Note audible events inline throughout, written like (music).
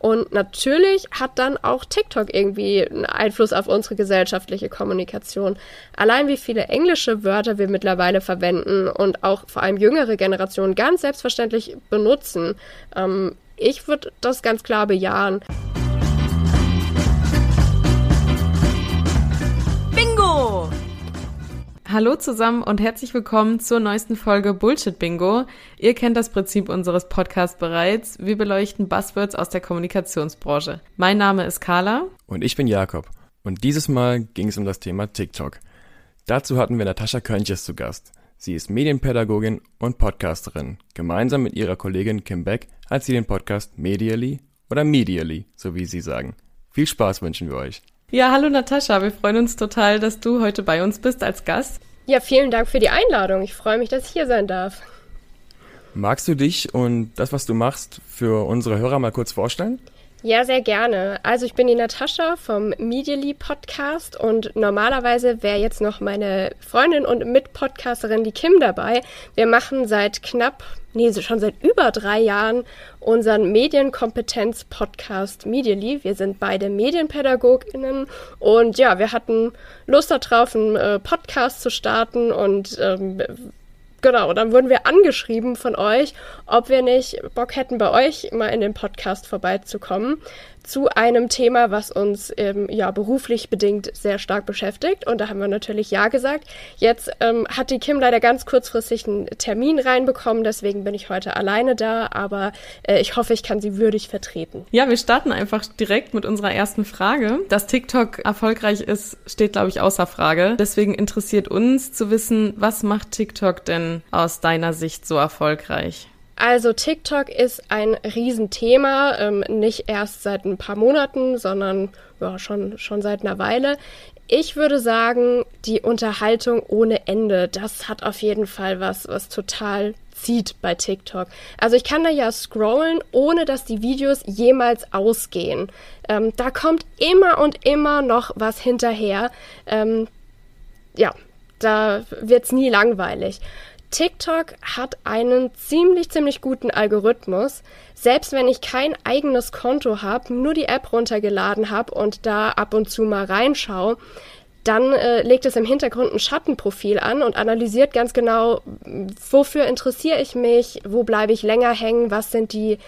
Und natürlich hat dann auch TikTok irgendwie einen Einfluss auf unsere gesellschaftliche Kommunikation. Allein wie viele englische Wörter wir mittlerweile verwenden und auch vor allem jüngere Generationen ganz selbstverständlich benutzen. Ähm, ich würde das ganz klar bejahen. Hallo zusammen und herzlich willkommen zur neuesten Folge Bullshit Bingo. Ihr kennt das Prinzip unseres Podcasts bereits. Wir beleuchten Buzzwords aus der Kommunikationsbranche. Mein Name ist Carla. Und ich bin Jakob. Und dieses Mal ging es um das Thema TikTok. Dazu hatten wir Natascha Könches zu Gast. Sie ist Medienpädagogin und Podcasterin. Gemeinsam mit ihrer Kollegin Kim Beck hat sie den Podcast Medially oder Medially, so wie sie sagen. Viel Spaß wünschen wir euch. Ja, hallo Natascha, wir freuen uns total, dass du heute bei uns bist als Gast. Ja, vielen Dank für die Einladung. Ich freue mich, dass ich hier sein darf. Magst du dich und das, was du machst, für unsere Hörer mal kurz vorstellen? Ja, sehr gerne. Also ich bin die Natascha vom Medially Podcast und normalerweise wäre jetzt noch meine Freundin und Mitpodcasterin die Kim dabei. Wir machen seit knapp nee, schon seit über drei Jahren unseren Medienkompetenz-Podcast Medially. Wir sind beide MedienpädagogInnen und ja, wir hatten Lust darauf, einen äh, Podcast zu starten und ähm, Genau, dann wurden wir angeschrieben von euch, ob wir nicht Bock hätten, bei euch mal in den Podcast vorbeizukommen zu einem Thema, was uns ähm, ja beruflich bedingt sehr stark beschäftigt. Und da haben wir natürlich Ja gesagt. Jetzt ähm, hat die Kim leider ganz kurzfristig einen Termin reinbekommen, deswegen bin ich heute alleine da, aber äh, ich hoffe, ich kann sie würdig vertreten. Ja, wir starten einfach direkt mit unserer ersten Frage. Dass TikTok erfolgreich ist, steht, glaube ich, außer Frage. Deswegen interessiert uns zu wissen, was macht TikTok denn aus deiner Sicht so erfolgreich? Also TikTok ist ein Riesenthema, ähm, nicht erst seit ein paar Monaten, sondern ja, schon, schon seit einer Weile. Ich würde sagen, die Unterhaltung ohne Ende, das hat auf jeden Fall was, was total zieht bei TikTok. Also ich kann da ja scrollen, ohne dass die Videos jemals ausgehen. Ähm, da kommt immer und immer noch was hinterher. Ähm, ja, da wird's nie langweilig. TikTok hat einen ziemlich, ziemlich guten Algorithmus. Selbst wenn ich kein eigenes Konto habe, nur die App runtergeladen habe und da ab und zu mal reinschaue, dann äh, legt es im Hintergrund ein Schattenprofil an und analysiert ganz genau, wofür interessiere ich mich, wo bleibe ich länger hängen, was sind die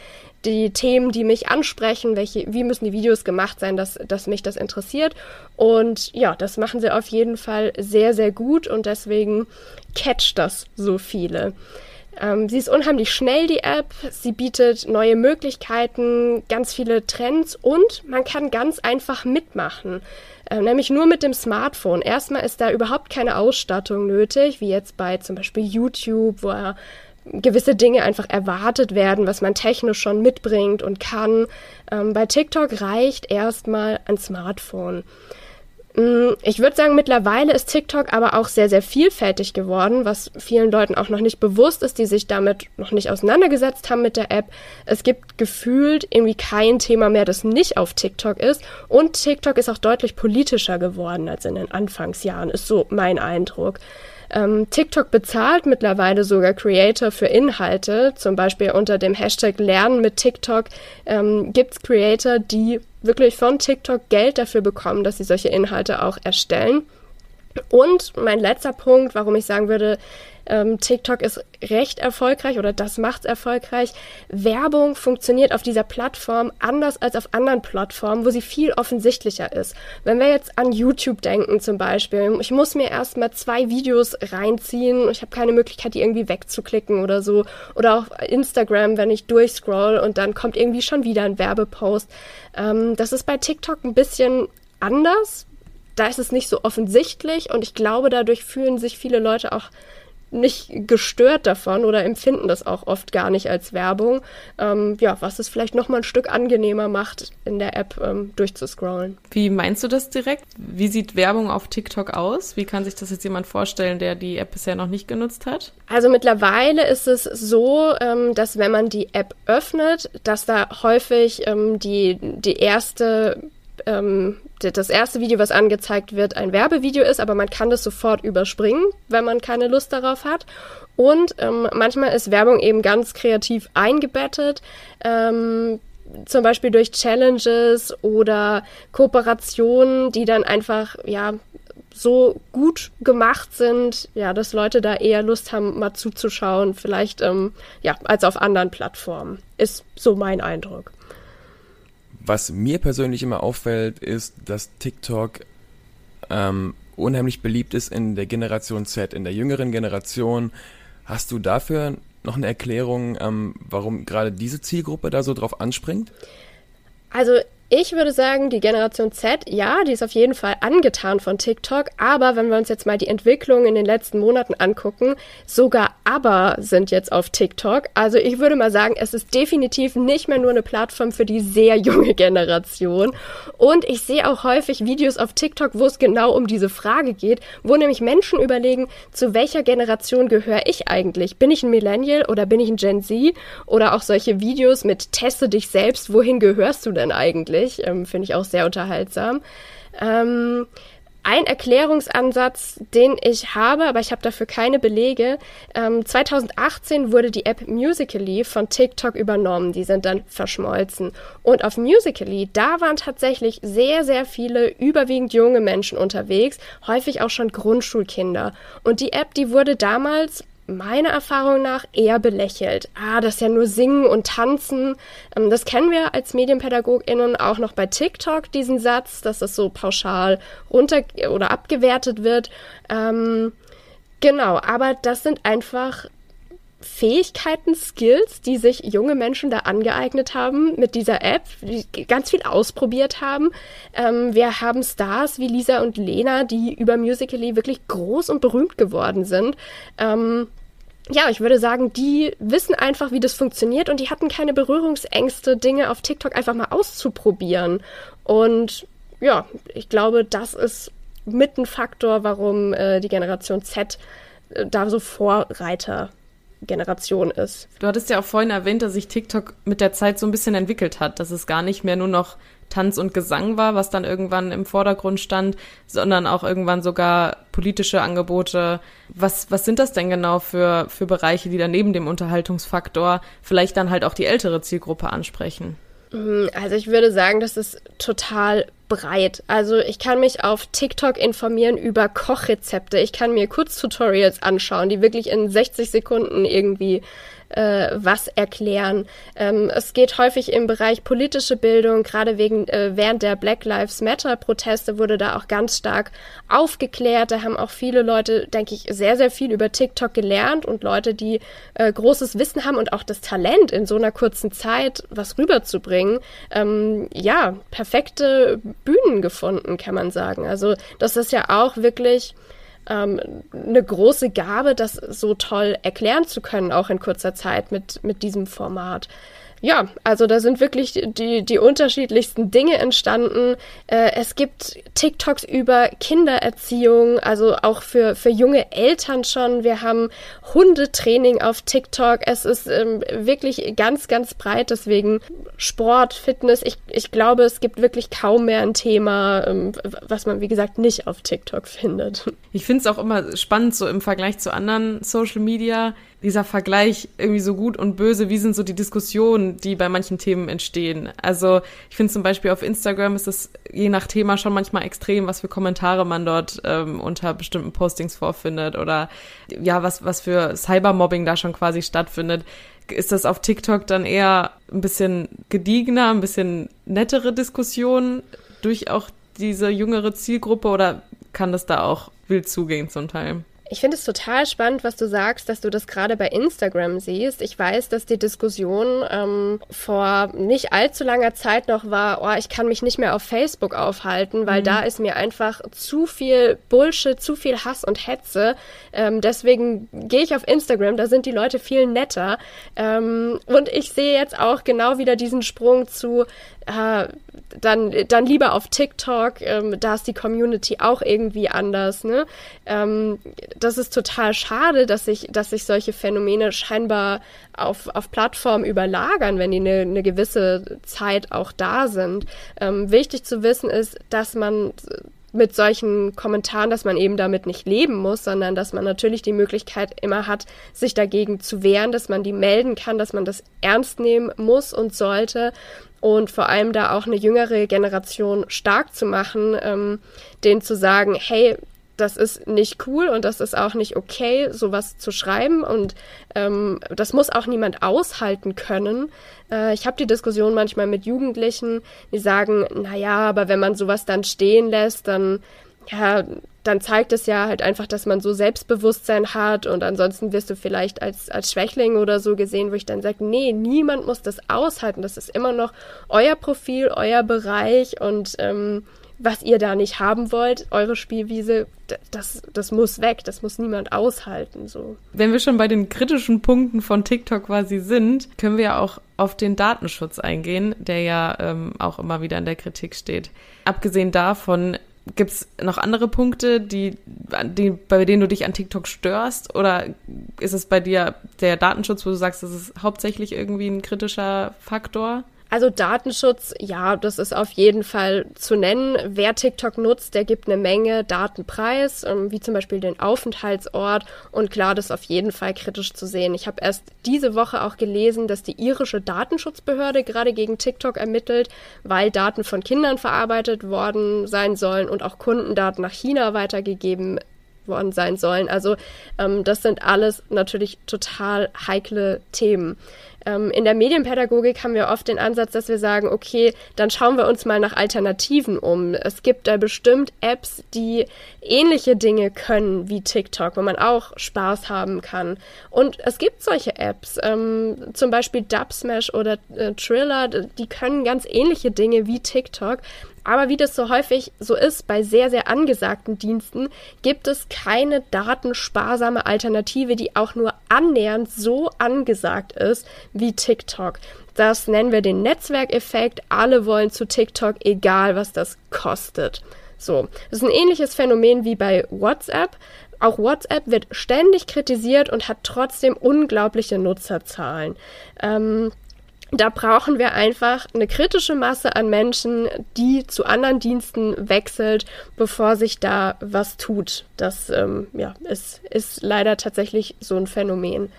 die Themen, die mich ansprechen, welche, wie müssen die Videos gemacht sein, dass, dass mich das interessiert. Und ja, das machen sie auf jeden Fall sehr, sehr gut und deswegen catcht das so viele. Ähm, sie ist unheimlich schnell, die App. Sie bietet neue Möglichkeiten, ganz viele Trends und man kann ganz einfach mitmachen. Äh, nämlich nur mit dem Smartphone. Erstmal ist da überhaupt keine Ausstattung nötig, wie jetzt bei zum Beispiel YouTube, wo er gewisse Dinge einfach erwartet werden, was man technisch schon mitbringt und kann. Ähm, bei TikTok reicht erstmal ein Smartphone. Mm, ich würde sagen, mittlerweile ist TikTok aber auch sehr, sehr vielfältig geworden, was vielen Leuten auch noch nicht bewusst ist, die sich damit noch nicht auseinandergesetzt haben mit der App. Es gibt gefühlt irgendwie kein Thema mehr, das nicht auf TikTok ist. Und TikTok ist auch deutlich politischer geworden als in den Anfangsjahren, ist so mein Eindruck. Ähm, TikTok bezahlt mittlerweile sogar Creator für Inhalte. Zum Beispiel unter dem Hashtag Lernen mit TikTok ähm, gibt es Creator, die wirklich von TikTok Geld dafür bekommen, dass sie solche Inhalte auch erstellen. Und mein letzter Punkt, warum ich sagen würde, ähm, TikTok ist recht erfolgreich oder das macht's erfolgreich. Werbung funktioniert auf dieser Plattform anders als auf anderen Plattformen, wo sie viel offensichtlicher ist. Wenn wir jetzt an YouTube denken zum Beispiel, ich muss mir erstmal zwei Videos reinziehen, ich habe keine Möglichkeit, die irgendwie wegzuklicken oder so. Oder auch Instagram, wenn ich durchscroll und dann kommt irgendwie schon wieder ein Werbepost. Ähm, das ist bei TikTok ein bisschen anders. Da ist es nicht so offensichtlich und ich glaube, dadurch fühlen sich viele Leute auch nicht gestört davon oder empfinden das auch oft gar nicht als Werbung. Ähm, ja, was es vielleicht noch mal ein Stück angenehmer macht, in der App ähm, durchzuscrollen. Wie meinst du das direkt? Wie sieht Werbung auf TikTok aus? Wie kann sich das jetzt jemand vorstellen, der die App bisher noch nicht genutzt hat? Also mittlerweile ist es so, ähm, dass wenn man die App öffnet, dass da häufig ähm, die, die erste ähm, das erste Video, was angezeigt wird, ein Werbevideo ist, aber man kann das sofort überspringen, wenn man keine Lust darauf hat. Und ähm, manchmal ist Werbung eben ganz kreativ eingebettet. Ähm, zum Beispiel durch Challenges oder Kooperationen, die dann einfach, ja, so gut gemacht sind, ja, dass Leute da eher Lust haben, mal zuzuschauen, vielleicht ähm, ja, als auf anderen Plattformen. Ist so mein Eindruck. Was mir persönlich immer auffällt, ist, dass TikTok ähm, unheimlich beliebt ist in der Generation Z, in der jüngeren Generation. Hast du dafür noch eine Erklärung, ähm, warum gerade diese Zielgruppe da so drauf anspringt? Also ich würde sagen, die Generation Z, ja, die ist auf jeden Fall angetan von TikTok, aber wenn wir uns jetzt mal die Entwicklung in den letzten Monaten angucken, sogar aber sind jetzt auf TikTok. Also ich würde mal sagen, es ist definitiv nicht mehr nur eine Plattform für die sehr junge Generation. Und ich sehe auch häufig Videos auf TikTok, wo es genau um diese Frage geht, wo nämlich Menschen überlegen, zu welcher Generation gehöre ich eigentlich? Bin ich ein Millennial oder bin ich ein Gen Z? Oder auch solche Videos mit Teste dich selbst, wohin gehörst du denn eigentlich? Tatsächlich. Ähm, Finde ich auch sehr unterhaltsam. Ähm, ein Erklärungsansatz, den ich habe, aber ich habe dafür keine Belege. Ähm, 2018 wurde die App Musically von TikTok übernommen. Die sind dann verschmolzen. Und auf Musically, da waren tatsächlich sehr, sehr viele überwiegend junge Menschen unterwegs, häufig auch schon Grundschulkinder. Und die App, die wurde damals meiner Erfahrung nach eher belächelt. Ah, das ist ja nur Singen und Tanzen. Ähm, das kennen wir als MedienpädagogInnen auch noch bei TikTok, diesen Satz, dass es so pauschal runter oder abgewertet wird. Ähm, genau, aber das sind einfach Fähigkeiten, Skills, die sich junge Menschen da angeeignet haben mit dieser App, die ganz viel ausprobiert haben. Ähm, wir haben Stars wie Lisa und Lena, die über Musical.ly wirklich groß und berühmt geworden sind. Ähm, ja, ich würde sagen, die wissen einfach, wie das funktioniert und die hatten keine Berührungsängste, Dinge auf TikTok einfach mal auszuprobieren. Und ja, ich glaube, das ist mit ein Faktor, warum äh, die Generation Z äh, da so Vorreitergeneration ist. Du hattest ja auch vorhin erwähnt, dass sich TikTok mit der Zeit so ein bisschen entwickelt hat, dass es gar nicht mehr nur noch Tanz und Gesang war, was dann irgendwann im Vordergrund stand, sondern auch irgendwann sogar politische Angebote. Was, was sind das denn genau für, für Bereiche, die dann neben dem Unterhaltungsfaktor vielleicht dann halt auch die ältere Zielgruppe ansprechen? Mhm, also ich würde sagen, das ist total breit. Also ich kann mich auf TikTok informieren über Kochrezepte. Ich kann mir Kurztutorials anschauen, die wirklich in 60 Sekunden irgendwie äh, was erklären. Ähm, es geht häufig im Bereich politische Bildung, gerade wegen äh, während der Black Lives Matter Proteste wurde da auch ganz stark aufgeklärt. Da haben auch viele Leute, denke ich, sehr, sehr viel über TikTok gelernt und Leute, die äh, großes Wissen haben und auch das Talent in so einer kurzen Zeit was rüberzubringen. Ähm, ja, perfekte Bühnen gefunden, kann man sagen. Also das ist ja auch wirklich ähm, eine große Gabe, das so toll erklären zu können, auch in kurzer Zeit mit, mit diesem Format. Ja, also da sind wirklich die, die unterschiedlichsten Dinge entstanden. Äh, es gibt TikToks über Kindererziehung, also auch für, für junge Eltern schon. Wir haben Hundetraining auf TikTok. Es ist ähm, wirklich ganz, ganz breit. Deswegen Sport, Fitness. Ich, ich glaube, es gibt wirklich kaum mehr ein Thema, ähm, was man, wie gesagt, nicht auf TikTok findet. Ich finde es auch immer spannend, so im Vergleich zu anderen Social Media dieser Vergleich irgendwie so gut und böse, wie sind so die Diskussionen, die bei manchen Themen entstehen. Also ich finde zum Beispiel auf Instagram ist es je nach Thema schon manchmal extrem, was für Kommentare man dort ähm, unter bestimmten Postings vorfindet oder ja, was, was für Cybermobbing da schon quasi stattfindet. Ist das auf TikTok dann eher ein bisschen gediegener, ein bisschen nettere Diskussionen durch auch diese jüngere Zielgruppe oder kann das da auch wild zugehen zum Teil? Ich finde es total spannend, was du sagst, dass du das gerade bei Instagram siehst. Ich weiß, dass die Diskussion ähm, vor nicht allzu langer Zeit noch war, oh, ich kann mich nicht mehr auf Facebook aufhalten, weil mhm. da ist mir einfach zu viel Bullshit, zu viel Hass und Hetze. Ähm, deswegen gehe ich auf Instagram, da sind die Leute viel netter. Ähm, und ich sehe jetzt auch genau wieder diesen Sprung zu, äh, dann, dann lieber auf TikTok, ähm, da ist die Community auch irgendwie anders. Ne? Ähm, das ist total schade, dass sich, dass sich solche Phänomene scheinbar auf, auf Plattformen überlagern, wenn die eine, eine gewisse Zeit auch da sind. Ähm, wichtig zu wissen ist, dass man mit solchen Kommentaren, dass man eben damit nicht leben muss, sondern dass man natürlich die Möglichkeit immer hat, sich dagegen zu wehren, dass man die melden kann, dass man das ernst nehmen muss und sollte. Und vor allem da auch eine jüngere Generation stark zu machen, ähm, denen zu sagen, hey, das ist nicht cool und das ist auch nicht okay, sowas zu schreiben und ähm, das muss auch niemand aushalten können. Äh, ich habe die Diskussion manchmal mit Jugendlichen, die sagen, naja, aber wenn man sowas dann stehen lässt, dann ja, dann zeigt es ja halt einfach, dass man so Selbstbewusstsein hat und ansonsten wirst du vielleicht als, als Schwächling oder so gesehen, wo ich dann sage, nee, niemand muss das aushalten. Das ist immer noch euer Profil, euer Bereich und ähm, was ihr da nicht haben wollt, eure Spielwiese, das, das muss weg, das muss niemand aushalten. So. Wenn wir schon bei den kritischen Punkten von TikTok quasi sind, können wir ja auch auf den Datenschutz eingehen, der ja ähm, auch immer wieder in der Kritik steht. Abgesehen davon Gibt es noch andere Punkte, die, die, bei denen du dich an TikTok störst? Oder ist es bei dir der Datenschutz, wo du sagst, das ist hauptsächlich irgendwie ein kritischer Faktor? Also Datenschutz, ja, das ist auf jeden Fall zu nennen. Wer TikTok nutzt, der gibt eine Menge Daten preis, ähm, wie zum Beispiel den Aufenthaltsort. Und klar, das ist auf jeden Fall kritisch zu sehen. Ich habe erst diese Woche auch gelesen, dass die irische Datenschutzbehörde gerade gegen TikTok ermittelt, weil Daten von Kindern verarbeitet worden sein sollen und auch Kundendaten nach China weitergegeben worden sein sollen. Also ähm, das sind alles natürlich total heikle Themen. Ähm, in der Medienpädagogik haben wir oft den Ansatz, dass wir sagen, okay, dann schauen wir uns mal nach Alternativen um. Es gibt da bestimmt Apps, die ähnliche Dinge können wie TikTok, wo man auch Spaß haben kann. Und es gibt solche Apps, ähm, zum Beispiel Dubsmash oder äh, Triller, die können ganz ähnliche Dinge wie TikTok. Aber wie das so häufig so ist bei sehr, sehr angesagten Diensten, gibt es keine datensparsame Alternative, die auch nur annähernd so angesagt ist wie TikTok. Das nennen wir den Netzwerkeffekt. Alle wollen zu TikTok, egal was das kostet. So, das ist ein ähnliches Phänomen wie bei WhatsApp. Auch WhatsApp wird ständig kritisiert und hat trotzdem unglaubliche Nutzerzahlen. Ähm, da brauchen wir einfach eine kritische Masse an Menschen, die zu anderen Diensten wechselt, bevor sich da was tut. Das ähm, ja, ist, ist leider tatsächlich so ein Phänomen.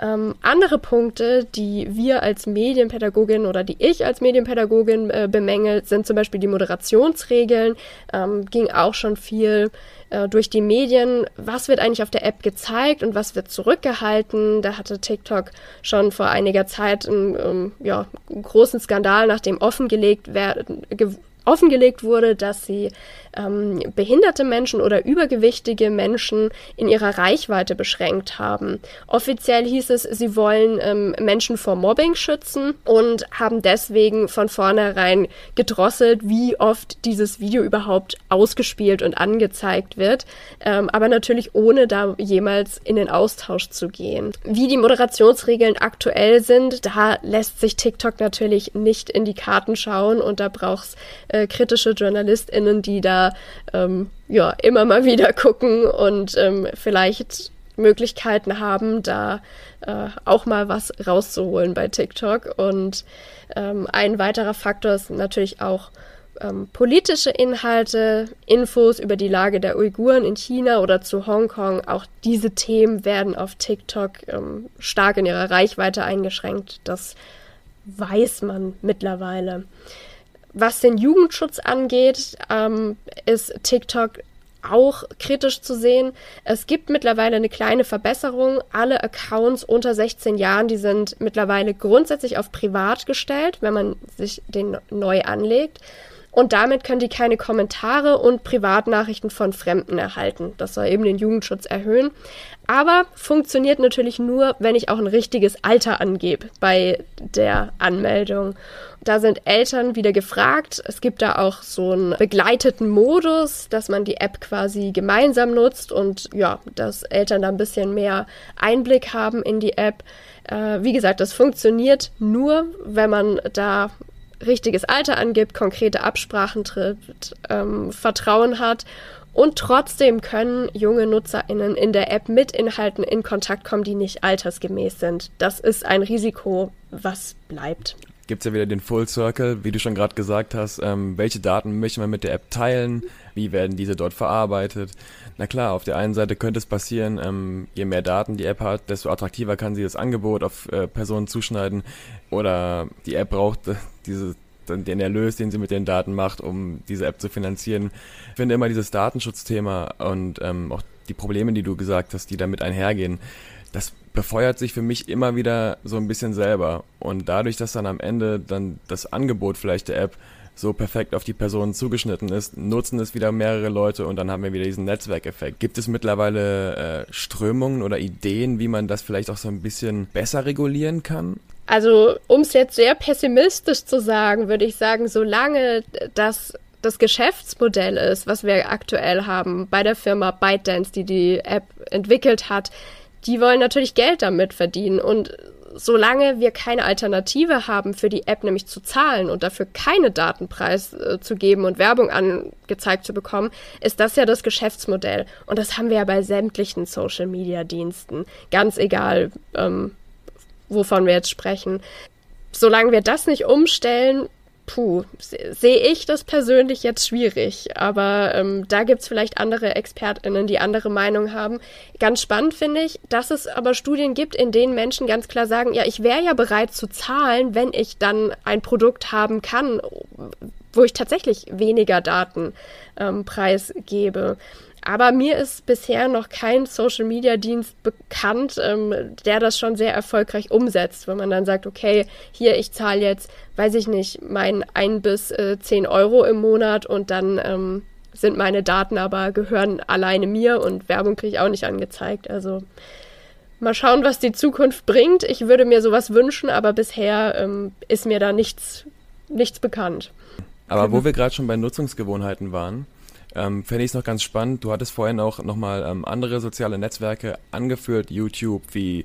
Ähm, andere Punkte, die wir als Medienpädagogin oder die ich als Medienpädagogin äh, bemängelt, sind zum Beispiel die Moderationsregeln. Ähm, ging auch schon viel äh, durch die Medien. Was wird eigentlich auf der App gezeigt und was wird zurückgehalten? Da hatte TikTok schon vor einiger Zeit einen, ähm, ja, einen großen Skandal, nachdem offengelegt werden, offengelegt wurde, dass sie ähm, behinderte Menschen oder übergewichtige Menschen in ihrer Reichweite beschränkt haben. Offiziell hieß es, sie wollen ähm, Menschen vor Mobbing schützen und haben deswegen von vornherein gedrosselt, wie oft dieses Video überhaupt ausgespielt und angezeigt wird, ähm, aber natürlich ohne da jemals in den Austausch zu gehen. Wie die Moderationsregeln aktuell sind, da lässt sich TikTok natürlich nicht in die Karten schauen und da braucht es äh, kritische JournalistInnen, die da ähm, ja immer mal wieder gucken und ähm, vielleicht Möglichkeiten haben, da äh, auch mal was rauszuholen bei TikTok. Und ähm, ein weiterer Faktor ist natürlich auch ähm, politische Inhalte, Infos über die Lage der Uiguren in China oder zu Hongkong. Auch diese Themen werden auf TikTok ähm, stark in ihrer Reichweite eingeschränkt. Das weiß man mittlerweile. Was den Jugendschutz angeht, ähm, ist TikTok auch kritisch zu sehen. Es gibt mittlerweile eine kleine Verbesserung. Alle Accounts unter 16 Jahren, die sind mittlerweile grundsätzlich auf privat gestellt, wenn man sich den neu anlegt. Und damit können die keine Kommentare und Privatnachrichten von Fremden erhalten. Das soll eben den Jugendschutz erhöhen. Aber funktioniert natürlich nur, wenn ich auch ein richtiges Alter angebe bei der Anmeldung. Da sind Eltern wieder gefragt. Es gibt da auch so einen begleiteten Modus, dass man die App quasi gemeinsam nutzt und ja, dass Eltern da ein bisschen mehr Einblick haben in die App. Äh, wie gesagt, das funktioniert nur, wenn man da richtiges Alter angibt, konkrete Absprachen trifft, ähm, Vertrauen hat und trotzdem können junge NutzerInnen in der App mit Inhalten in Kontakt kommen, die nicht altersgemäß sind. Das ist ein Risiko, was bleibt gibt es ja wieder den Full Circle, wie du schon gerade gesagt hast. Ähm, welche Daten möchte man mit der App teilen? Wie werden diese dort verarbeitet? Na klar, auf der einen Seite könnte es passieren, ähm, je mehr Daten die App hat, desto attraktiver kann sie das Angebot auf äh, Personen zuschneiden. Oder die App braucht diese den Erlös, den sie mit den Daten macht, um diese App zu finanzieren. Ich finde immer dieses Datenschutzthema und ähm, auch die Probleme, die du gesagt hast, die damit einhergehen, das befeuert sich für mich immer wieder so ein bisschen selber. Und dadurch, dass dann am Ende dann das Angebot vielleicht der App so perfekt auf die Person zugeschnitten ist, nutzen es wieder mehrere Leute und dann haben wir wieder diesen Netzwerkeffekt. Gibt es mittlerweile äh, Strömungen oder Ideen, wie man das vielleicht auch so ein bisschen besser regulieren kann? Also, um es jetzt sehr pessimistisch zu sagen, würde ich sagen, solange das das Geschäftsmodell ist, was wir aktuell haben bei der Firma ByteDance, die die App entwickelt hat, die wollen natürlich Geld damit verdienen. Und solange wir keine Alternative haben für die App, nämlich zu zahlen und dafür keine Datenpreis äh, zu geben und Werbung angezeigt zu bekommen, ist das ja das Geschäftsmodell. Und das haben wir ja bei sämtlichen Social-Media-Diensten. Ganz egal, ähm, wovon wir jetzt sprechen. Solange wir das nicht umstellen, puh, sehe ich das persönlich jetzt schwierig. Aber ähm, da gibt es vielleicht andere ExpertInnen, die andere Meinung haben. Ganz spannend finde ich, dass es aber Studien gibt, in denen Menschen ganz klar sagen, ja, ich wäre ja bereit zu zahlen, wenn ich dann ein Produkt haben kann, wo ich tatsächlich weniger Daten ähm, preisgebe. Aber mir ist bisher noch kein Social-Media-Dienst bekannt, ähm, der das schon sehr erfolgreich umsetzt, wenn man dann sagt, okay, hier, ich zahle jetzt, weiß ich nicht, mein ein bis äh, zehn Euro im Monat und dann ähm, sind meine Daten aber gehören alleine mir und Werbung kriege ich auch nicht angezeigt. Also mal schauen, was die Zukunft bringt. Ich würde mir sowas wünschen, aber bisher ähm, ist mir da nichts, nichts bekannt. Aber wo wir gerade schon bei Nutzungsgewohnheiten waren, ähm, Fände ich es noch ganz spannend. Du hattest vorhin auch nochmal ähm, andere soziale Netzwerke angeführt, YouTube, wie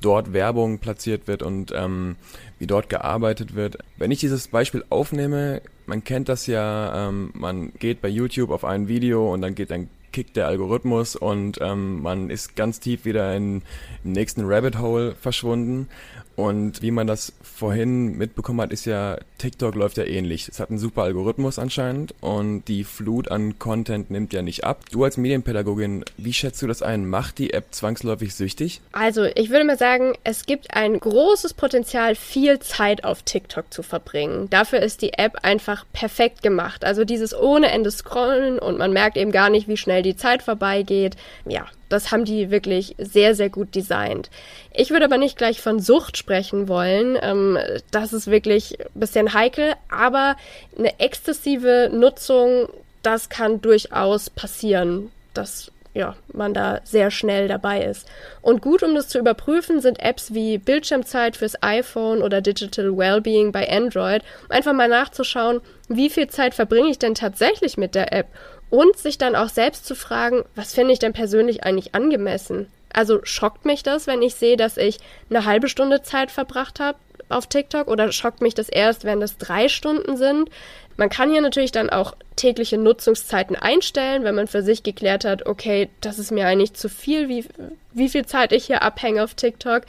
dort Werbung platziert wird und ähm, wie dort gearbeitet wird. Wenn ich dieses Beispiel aufnehme, man kennt das ja, ähm, man geht bei YouTube auf ein Video und dann geht dann kickt der Algorithmus und ähm, man ist ganz tief wieder in, im nächsten Rabbit Hole verschwunden. Und wie man das vorhin mitbekommen hat, ist ja, TikTok läuft ja ähnlich. Es hat einen super Algorithmus anscheinend und die Flut an Content nimmt ja nicht ab. Du als Medienpädagogin, wie schätzt du das ein? Macht die App zwangsläufig süchtig? Also, ich würde mal sagen, es gibt ein großes Potenzial, viel Zeit auf TikTok zu verbringen. Dafür ist die App einfach perfekt gemacht. Also dieses ohne Ende Scrollen und man merkt eben gar nicht, wie schnell die Zeit vorbeigeht. Ja, das haben die wirklich sehr, sehr gut designt. Ich würde aber nicht gleich von Sucht sprechen wollen. Ähm, das ist wirklich ein bisschen heikel, aber eine exzessive Nutzung, das kann durchaus passieren, dass ja, man da sehr schnell dabei ist. Und gut, um das zu überprüfen, sind Apps wie Bildschirmzeit fürs iPhone oder Digital Wellbeing bei Android, um einfach mal nachzuschauen, wie viel Zeit verbringe ich denn tatsächlich mit der App und sich dann auch selbst zu fragen, was finde ich denn persönlich eigentlich angemessen? Also schockt mich das, wenn ich sehe, dass ich eine halbe Stunde Zeit verbracht habe auf TikTok oder schockt mich das erst, wenn das drei Stunden sind? Man kann hier natürlich dann auch tägliche Nutzungszeiten einstellen, wenn man für sich geklärt hat, okay, das ist mir eigentlich zu viel, wie, wie viel Zeit ich hier abhänge auf TikTok.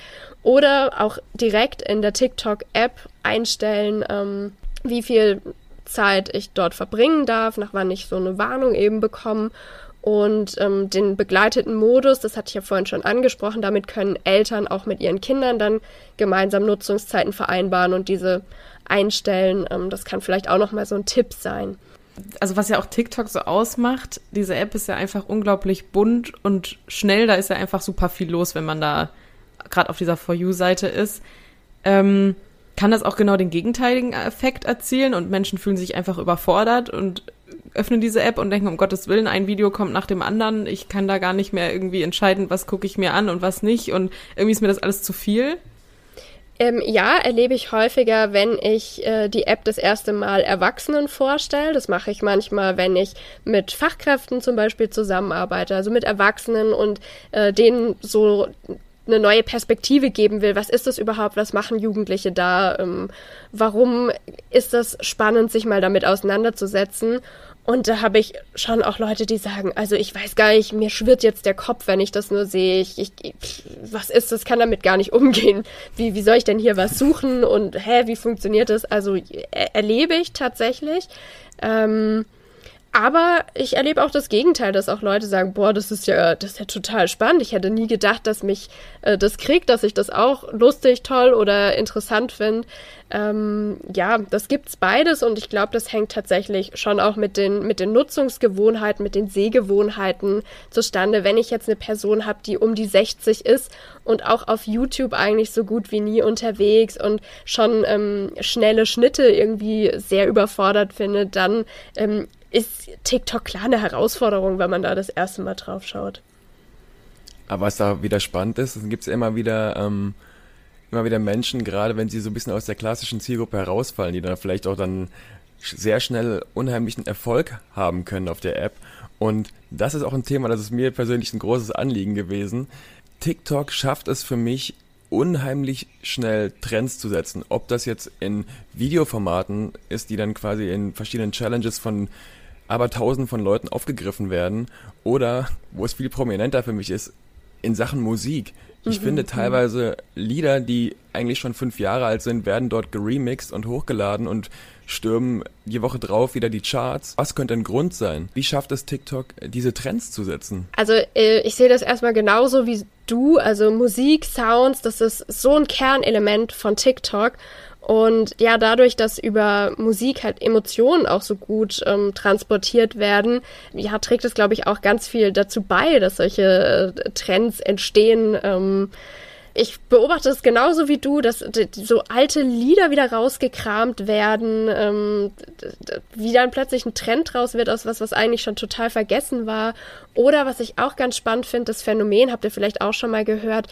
Oder auch direkt in der TikTok-App einstellen, ähm, wie viel Zeit ich dort verbringen darf, nach wann ich so eine Warnung eben bekomme. Und ähm, den begleiteten Modus, das hatte ich ja vorhin schon angesprochen, damit können Eltern auch mit ihren Kindern dann gemeinsam Nutzungszeiten vereinbaren und diese einstellen. Ähm, das kann vielleicht auch nochmal so ein Tipp sein. Also was ja auch TikTok so ausmacht, diese App ist ja einfach unglaublich bunt und schnell. Da ist ja einfach super viel los, wenn man da gerade auf dieser For You-Seite ist. Ähm, kann das auch genau den gegenteiligen Effekt erzielen und Menschen fühlen sich einfach überfordert und öffnen diese App und denken, um Gottes Willen, ein Video kommt nach dem anderen. Ich kann da gar nicht mehr irgendwie entscheiden, was gucke ich mir an und was nicht. Und irgendwie ist mir das alles zu viel. Ähm, ja, erlebe ich häufiger, wenn ich äh, die App das erste Mal Erwachsenen vorstelle. Das mache ich manchmal, wenn ich mit Fachkräften zum Beispiel zusammenarbeite, also mit Erwachsenen und äh, denen so eine neue Perspektive geben will. Was ist das überhaupt? Was machen Jugendliche da? Ähm, warum ist das spannend, sich mal damit auseinanderzusetzen? Und da habe ich schon auch Leute, die sagen, also ich weiß gar nicht, mir schwirrt jetzt der Kopf, wenn ich das nur sehe. Ich, ich, was ist das? Kann damit gar nicht umgehen. Wie, wie soll ich denn hier was suchen? Und hä, wie funktioniert das? Also er, erlebe ich tatsächlich. Ähm, Aber ich erlebe auch das Gegenteil, dass auch Leute sagen, boah, das ist ja, das ist ja total spannend. Ich hätte nie gedacht, dass mich äh, das kriegt, dass ich das auch lustig, toll oder interessant finde. Ähm, ja, das gibt's beides und ich glaube, das hängt tatsächlich schon auch mit den, mit den Nutzungsgewohnheiten, mit den Sehgewohnheiten zustande. Wenn ich jetzt eine Person habe, die um die 60 ist und auch auf YouTube eigentlich so gut wie nie unterwegs und schon ähm, schnelle Schnitte irgendwie sehr überfordert findet, dann ähm, ist TikTok klar eine Herausforderung, wenn man da das erste Mal drauf schaut. Aber was da wieder spannend ist, dann gibt es immer wieder ähm, immer wieder Menschen, gerade wenn sie so ein bisschen aus der klassischen Zielgruppe herausfallen, die dann vielleicht auch dann sehr schnell unheimlichen Erfolg haben können auf der App. Und das ist auch ein Thema, das ist mir persönlich ein großes Anliegen gewesen. TikTok schafft es für mich unheimlich schnell Trends zu setzen. Ob das jetzt in Videoformaten ist, die dann quasi in verschiedenen Challenges von aber tausend von Leuten aufgegriffen werden oder wo es viel prominenter für mich ist, in Sachen Musik. Ich mhm. finde mhm. teilweise Lieder, die eigentlich schon fünf Jahre alt sind, werden dort geremixed und hochgeladen und stürmen die Woche drauf wieder die Charts. Was könnte ein Grund sein? Wie schafft es TikTok, diese Trends zu setzen? Also äh, ich sehe das erstmal genauso wie du. Also Musik, Sounds, das ist so ein Kernelement von TikTok. Und ja, dadurch, dass über Musik halt Emotionen auch so gut ähm, transportiert werden, ja, trägt es, glaube ich, auch ganz viel dazu bei, dass solche äh, Trends entstehen. Ähm, ich beobachte es genauso wie du, dass so alte Lieder wieder rausgekramt werden, ähm, wie dann plötzlich ein Trend draus wird aus was, was eigentlich schon total vergessen war. Oder was ich auch ganz spannend finde, das Phänomen, habt ihr vielleicht auch schon mal gehört,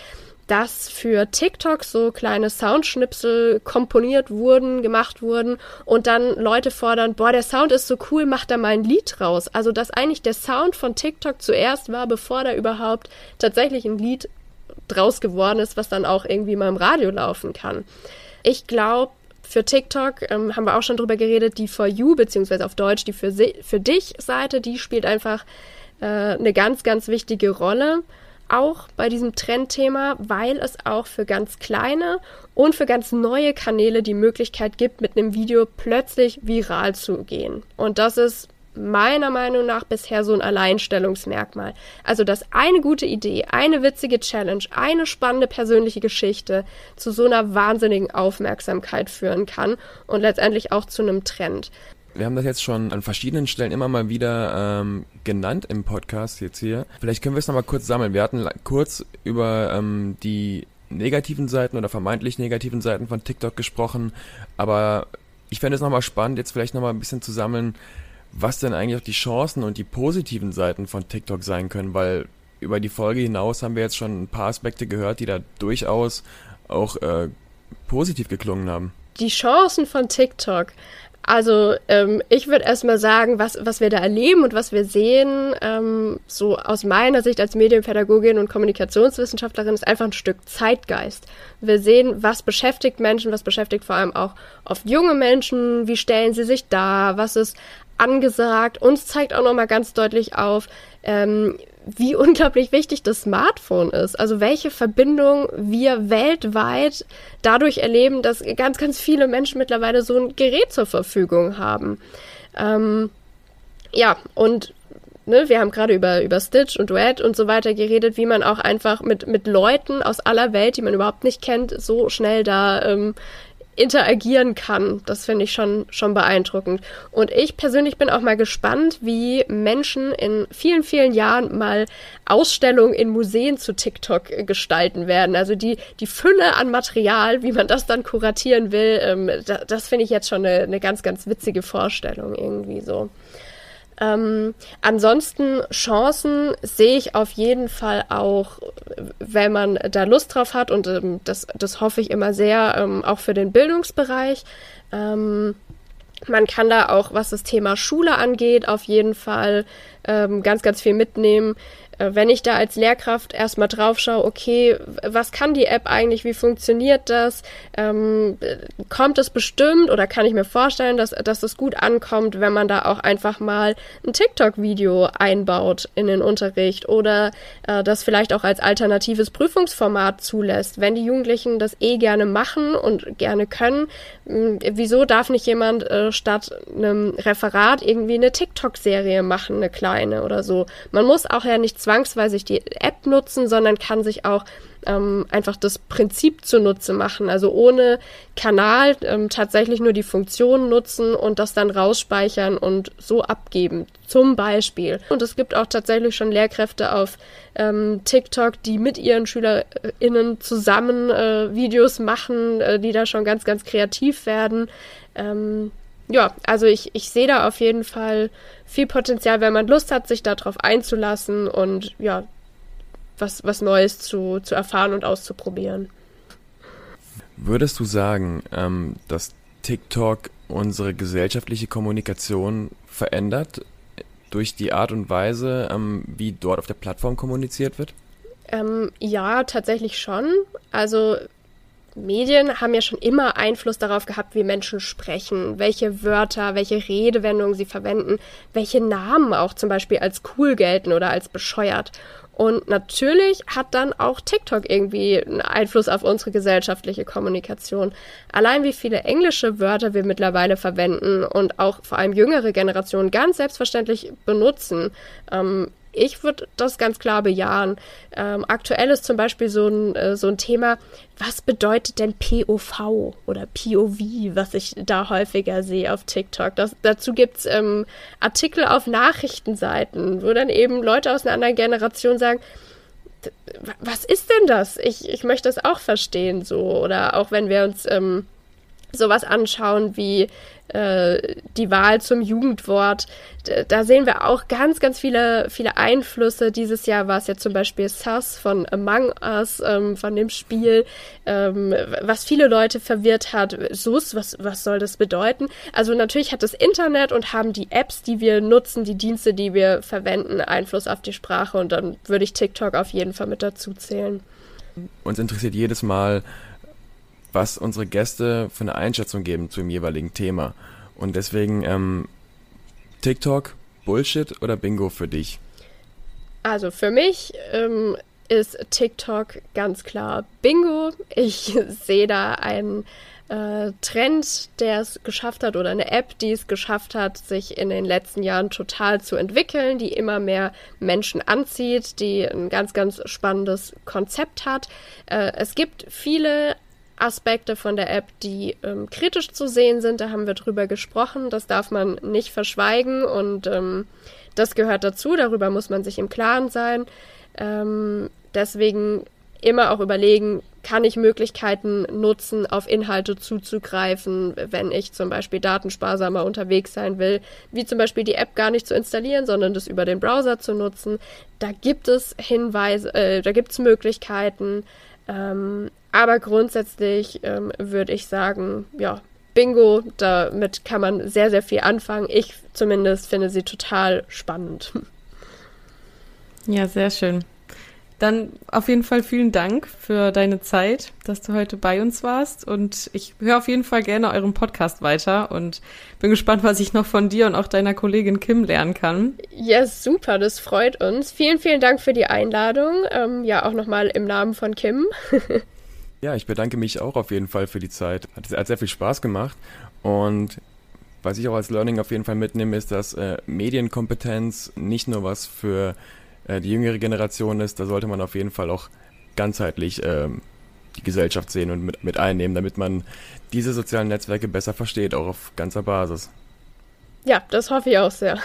dass für TikTok so kleine Soundschnipsel komponiert wurden, gemacht wurden und dann Leute fordern, boah, der Sound ist so cool, mach da mal ein Lied raus. Also, dass eigentlich der Sound von TikTok zuerst war, bevor da überhaupt tatsächlich ein Lied draus geworden ist, was dann auch irgendwie mal im Radio laufen kann. Ich glaube, für TikTok ähm, haben wir auch schon drüber geredet, die For You, beziehungsweise auf Deutsch die Für, für dich Seite, die spielt einfach äh, eine ganz, ganz wichtige Rolle auch bei diesem Trendthema, weil es auch für ganz kleine und für ganz neue Kanäle die Möglichkeit gibt, mit einem Video plötzlich viral zu gehen. Und das ist meiner Meinung nach bisher so ein Alleinstellungsmerkmal. Also, dass eine gute Idee, eine witzige Challenge, eine spannende persönliche Geschichte zu so einer wahnsinnigen Aufmerksamkeit führen kann und letztendlich auch zu einem Trend. Wir haben das jetzt schon an verschiedenen Stellen immer mal wieder ähm, genannt im Podcast jetzt hier. Vielleicht können wir es nochmal kurz sammeln. Wir hatten kurz über ähm, die negativen Seiten oder vermeintlich negativen Seiten von TikTok gesprochen, aber ich fände es nochmal spannend, jetzt vielleicht nochmal ein bisschen zu sammeln, was denn eigentlich auch die Chancen und die positiven Seiten von TikTok sein können, weil über die Folge hinaus haben wir jetzt schon ein paar Aspekte gehört, die da durchaus auch äh, positiv geklungen haben. Die Chancen von TikTok. Also ähm, ich würde erstmal sagen, was, was wir da erleben und was wir sehen, ähm, so aus meiner Sicht als Medienpädagogin und Kommunikationswissenschaftlerin, ist einfach ein Stück Zeitgeist. Wir sehen, was beschäftigt Menschen, was beschäftigt vor allem auch oft junge Menschen, wie stellen sie sich dar, was ist angesagt. Uns zeigt auch nochmal ganz deutlich auf, ähm, wie (laughs) unglaublich wichtig das Smartphone ist. Also welche Verbindung wir weltweit dadurch erleben, dass ganz, ganz viele Menschen mittlerweile so ein Gerät zur Verfügung haben. Ähm, ja, und ne, wir haben gerade über, über Stitch und Duet und so weiter geredet, wie man auch einfach mit, mit Leuten aus aller Welt, die man überhaupt nicht kennt, so schnell da ähm, interagieren kann. Das finde ich schon, schon beeindruckend. Und ich persönlich bin auch mal gespannt, wie Menschen in vielen, vielen Jahren mal Ausstellungen in Museen zu TikTok äh, gestalten werden. Also die, die Fülle an Material, wie man das dann kuratieren will, ähm, da, das finde ich jetzt schon eine, eine ganz, ganz witzige Vorstellung irgendwie so. Ähm, ansonsten Chancen sehe ich auf jeden Fall auch, wenn man da Lust drauf hat und ähm, das, das hoffe ich immer sehr, ähm, auch für den Bildungsbereich. Ähm, man kann da auch, was das Thema Schule angeht, auf jeden Fall ähm, ganz, ganz viel mitnehmen. Äh, wenn ich da als Lehrkraft erstmal drauf schaue, okay, was kann die App eigentlich, wie funktioniert das, ähm, kommt es bestimmt oder kann ich mir vorstellen, dass, dass es gut ankommt, wenn man da auch einfach mal ein TikTok-Video einbaut in den Unterricht oder äh, das vielleicht auch als alternatives Prüfungsformat zulässt. Wenn die Jugendlichen das eh gerne machen und gerne können, mh, wieso darf nicht jemand äh, statt einem Referat irgendwie eine TikTok-Serie machen, eine kleine oder so? Man muss auch ja nicht zwangsweise die App nutzen, sondern kann sich auch ähm, einfach das Prinzip zunutze machen. Also ohne Kanal ähm, tatsächlich nur die Funktion nutzen und das dann rausspeichern und so abgeben. Zum Beispiel. Und es gibt auch tatsächlich schon Lehrkräfte auf ähm, TikTok, die mit ihren SchülerInnen zusammen äh, Videos machen, äh, die da schon ganz, ganz kreativ werden. Ähm, ja, also ich, ich sehe da auf jeden Fall viel Potenzial, wenn man Lust hat, sich darauf einzulassen und ja, was, was Neues zu, zu erfahren und auszuprobieren. Würdest du sagen, ähm, dass TikTok unsere gesellschaftliche Kommunikation verändert durch die Art und Weise, ähm, wie dort auf der Plattform kommuniziert wird? Ähm, ja, tatsächlich schon. Also Medien haben ja schon immer Einfluss darauf gehabt, wie Menschen sprechen, welche Wörter, welche Redewendungen sie verwenden, welche Namen auch zum Beispiel als cool gelten oder als bescheuert. Und natürlich hat dann auch TikTok irgendwie einen Einfluss auf unsere gesellschaftliche Kommunikation. Allein wie viele englische Wörter wir mittlerweile verwenden und auch vor allem jüngere Generationen ganz selbstverständlich benutzen. Ähm, ich würde das ganz klar bejahen. Ähm, aktuell ist zum Beispiel so ein, äh, so ein Thema, was bedeutet denn POV oder POV, was ich da häufiger sehe auf TikTok. Das, dazu gibt's ähm, Artikel auf Nachrichtenseiten, wo dann eben Leute aus einer anderen Generation sagen, was ist denn das? Ich, ich möchte das auch verstehen, so. Oder auch wenn wir uns ähm, sowas anschauen wie äh, die Wahl zum Jugendwort, da sehen wir auch ganz, ganz viele, viele Einflüsse. Dieses Jahr war es ja zum Beispiel Sus von Among Us, ähm, von dem Spiel, ähm, was viele Leute verwirrt hat. Sus, was, was soll das bedeuten? Also natürlich hat das Internet und haben die Apps, die wir nutzen, die Dienste, die wir verwenden, Einfluss auf die Sprache und dann würde ich TikTok auf jeden Fall mit dazu zählen. Uns interessiert jedes Mal, was unsere Gäste für eine Einschätzung geben zu dem jeweiligen Thema. Und deswegen ähm, TikTok, Bullshit oder Bingo für dich? Also für mich ähm, ist TikTok ganz klar Bingo. Ich (laughs) sehe da einen äh, Trend, der es geschafft hat, oder eine App, die es geschafft hat, sich in den letzten Jahren total zu entwickeln, die immer mehr Menschen anzieht, die ein ganz, ganz spannendes Konzept hat. Äh, es gibt viele Aspekte von der App, die ähm, kritisch zu sehen sind. Da haben wir drüber gesprochen. Das darf man nicht verschweigen und ähm, das gehört dazu. Darüber muss man sich im Klaren sein. Ähm, deswegen immer auch überlegen, kann ich Möglichkeiten nutzen, auf Inhalte zuzugreifen, wenn ich zum Beispiel datensparsamer unterwegs sein will, wie zum Beispiel die App gar nicht zu installieren, sondern das über den Browser zu nutzen. Da gibt es Hinweise, äh, da gibt es Möglichkeiten. Ähm, aber grundsätzlich ähm, würde ich sagen, ja, Bingo, damit kann man sehr, sehr viel anfangen. Ich zumindest finde sie total spannend. (laughs) Ja, sehr schön. Dann auf jeden Fall vielen Dank für deine Zeit, dass du heute bei uns warst. Und ich höre auf jeden Fall gerne euren Podcast weiter und bin gespannt, was ich noch von dir und auch deiner Kollegin Kim lernen kann. Ja, super, das freut uns. Vielen, vielen Dank für die Einladung. Ähm, ja, auch nochmal im Namen von Kim. (laughs) ja, ich bedanke mich auch auf jeden Fall für die Zeit. Hat, sehr viel Spaß gemacht. Und was ich auch als Learning auf jeden Fall mitnehme, ist, dass äh, Medienkompetenz nicht nur was für äh, die jüngere Generation ist, da sollte man auf jeden Fall auch ganzheitlich ähm, die Gesellschaft sehen und mit, mit einnehmen, damit man diese sozialen Netzwerke besser versteht, auch auf ganzer Basis. Ja, das hoffe ich auch sehr.